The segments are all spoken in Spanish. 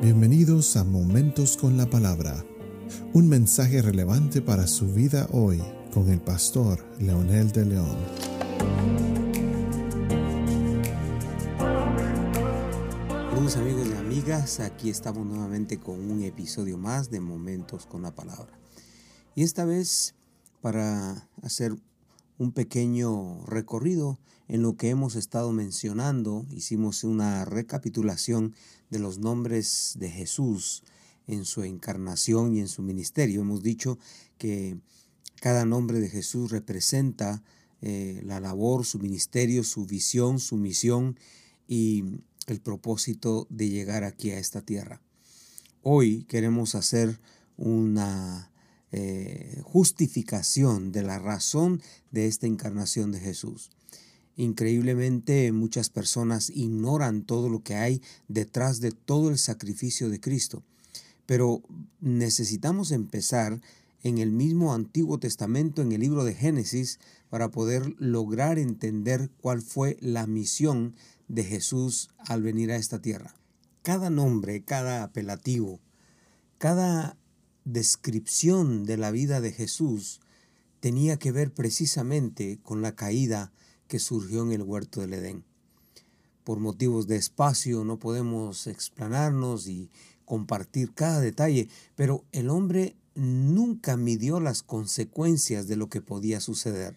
Bienvenidos a Momentos con la Palabra, un mensaje relevante para su vida hoy con el pastor Leonel de León. Saludos amigos y amigas, aquí estamos nuevamente con un episodio más de Momentos con la Palabra. Y esta vez para hacer un pequeño recorrido en lo que hemos estado mencionando. Hicimos una recapitulación de los nombres de Jesús en su encarnación y en su ministerio. Hemos dicho que cada nombre de Jesús representa eh, la labor, su ministerio, su visión, su misión y el propósito de llegar aquí a esta tierra. Hoy queremos hacer una eh, justificación de la razón de esta encarnación de Jesús. Increíblemente muchas personas ignoran todo lo que hay detrás de todo el sacrificio de Cristo, pero necesitamos empezar en el mismo Antiguo Testamento, en el libro de Génesis, para poder lograr entender cuál fue la misión de Jesús al venir a esta tierra. Cada nombre, cada apelativo, cada descripción de la vida de Jesús tenía que ver precisamente con la caída que surgió en el huerto del Edén. Por motivos de espacio no podemos explanarnos y compartir cada detalle, pero el hombre nunca midió las consecuencias de lo que podía suceder.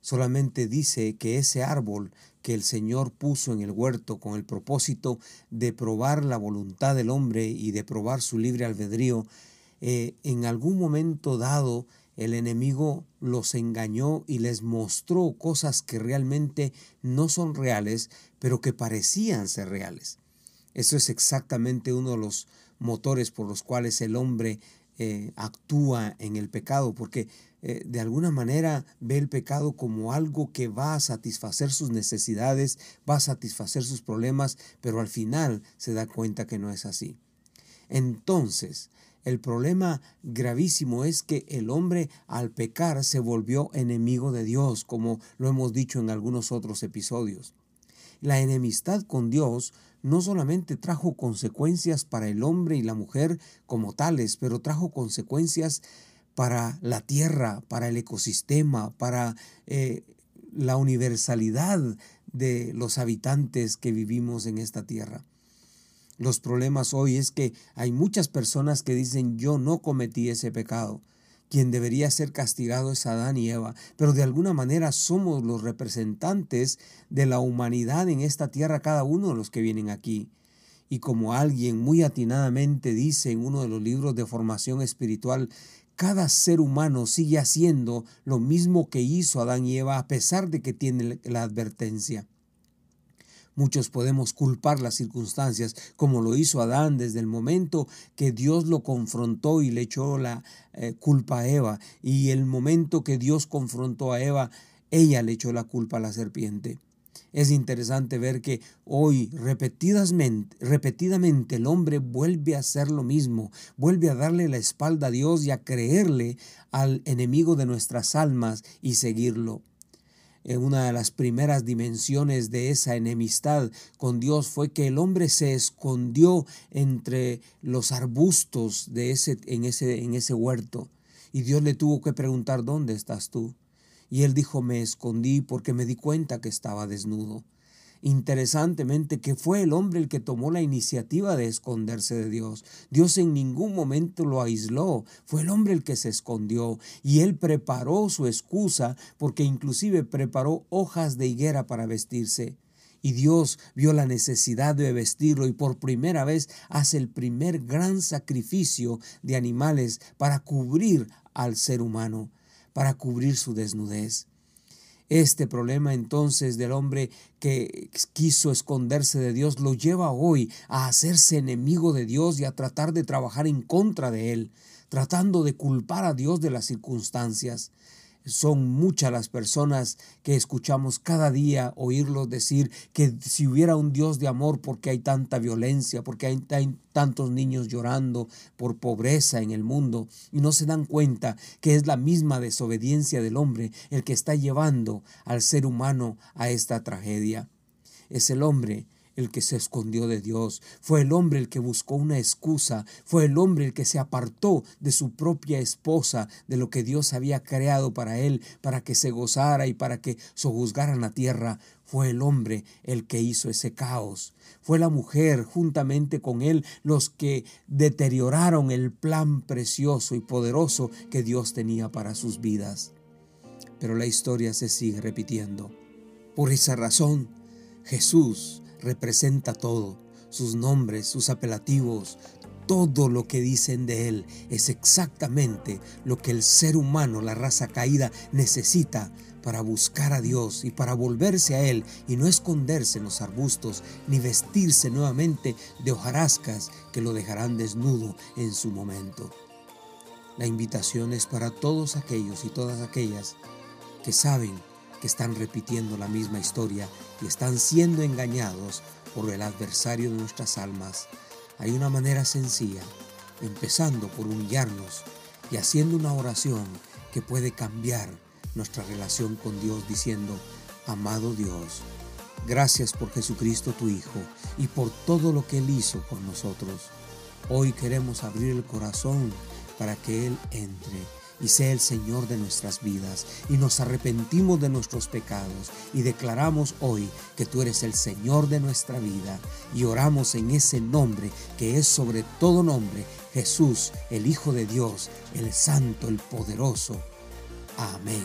Solamente dice que ese árbol que el Señor puso en el huerto con el propósito de probar la voluntad del hombre y de probar su libre albedrío, eh, en algún momento dado el enemigo los engañó y les mostró cosas que realmente no son reales, pero que parecían ser reales. Eso es exactamente uno de los motores por los cuales el hombre eh, actúa en el pecado, porque eh, de alguna manera ve el pecado como algo que va a satisfacer sus necesidades, va a satisfacer sus problemas, pero al final se da cuenta que no es así. Entonces, el problema gravísimo es que el hombre al pecar se volvió enemigo de Dios, como lo hemos dicho en algunos otros episodios. La enemistad con Dios no solamente trajo consecuencias para el hombre y la mujer como tales, pero trajo consecuencias para la tierra, para el ecosistema, para eh, la universalidad de los habitantes que vivimos en esta tierra. Los problemas hoy es que hay muchas personas que dicen yo no cometí ese pecado. Quien debería ser castigado es Adán y Eva, pero de alguna manera somos los representantes de la humanidad en esta tierra, cada uno de los que vienen aquí. Y como alguien muy atinadamente dice en uno de los libros de formación espiritual, cada ser humano sigue haciendo lo mismo que hizo Adán y Eva a pesar de que tiene la advertencia. Muchos podemos culpar las circunstancias, como lo hizo Adán desde el momento que Dios lo confrontó y le echó la eh, culpa a Eva. Y el momento que Dios confrontó a Eva, ella le echó la culpa a la serpiente. Es interesante ver que hoy repetidamente, repetidamente el hombre vuelve a hacer lo mismo, vuelve a darle la espalda a Dios y a creerle al enemigo de nuestras almas y seguirlo una de las primeras dimensiones de esa enemistad con Dios fue que el hombre se escondió entre los arbustos de ese, en, ese, en ese huerto. Y Dios le tuvo que preguntar, ¿dónde estás tú? Y él dijo, me escondí porque me di cuenta que estaba desnudo. Interesantemente que fue el hombre el que tomó la iniciativa de esconderse de Dios. Dios en ningún momento lo aisló, fue el hombre el que se escondió y él preparó su excusa porque inclusive preparó hojas de higuera para vestirse. Y Dios vio la necesidad de vestirlo y por primera vez hace el primer gran sacrificio de animales para cubrir al ser humano, para cubrir su desnudez. Este problema entonces del hombre que quiso esconderse de Dios lo lleva hoy a hacerse enemigo de Dios y a tratar de trabajar en contra de Él, tratando de culpar a Dios de las circunstancias. Son muchas las personas que escuchamos cada día oírlos decir que si hubiera un Dios de amor, porque hay tanta violencia, porque hay, tantos niños llorando por pobreza en el mundo, y no se dan cuenta que es la misma desobediencia del hombre el que está llevando al ser humano a esta tragedia. Es el hombre el que se escondió de Dios, fue el hombre el que buscó una excusa, fue el hombre el que se apartó de su propia esposa, de lo que Dios había creado para él, para que se gozara y para que sojuzgaran la tierra. Fue el hombre el que hizo ese caos. Fue la mujer juntamente con él los que deterioraron el plan precioso y poderoso que Dios tenía para sus vidas. Pero la historia se sigue repitiendo. Por esa razón, Jesús representa todo, sus nombres, sus apelativos, todo lo que dicen de Él es exactamente lo que el ser humano, la raza caída, necesita para buscar a Dios y para volverse a Él y no esconderse en los arbustos ni vestirse nuevamente de hojarascas que lo dejarán desnudo en su momento. La invitación es para todos aquellos y todas aquellas que saben que están repitiendo la misma historia y están siendo engañados por el adversario de nuestras almas. Hay una manera sencilla, empezando por humillarnos y haciendo una oración que puede cambiar nuestra relación con Dios diciendo, amado Dios, gracias por Jesucristo tu Hijo y por todo lo que Él hizo por nosotros. Hoy queremos abrir el corazón para que Él entre y sea el Señor de nuestras vidas. Y nos arrepentimos de nuestros pecados y declaramos hoy que tú eres el Señor de nuestra vida. Y oramos en ese nombre que es sobre todo nombre, Jesús, el Hijo de Dios, el Santo, el Poderoso. Amén.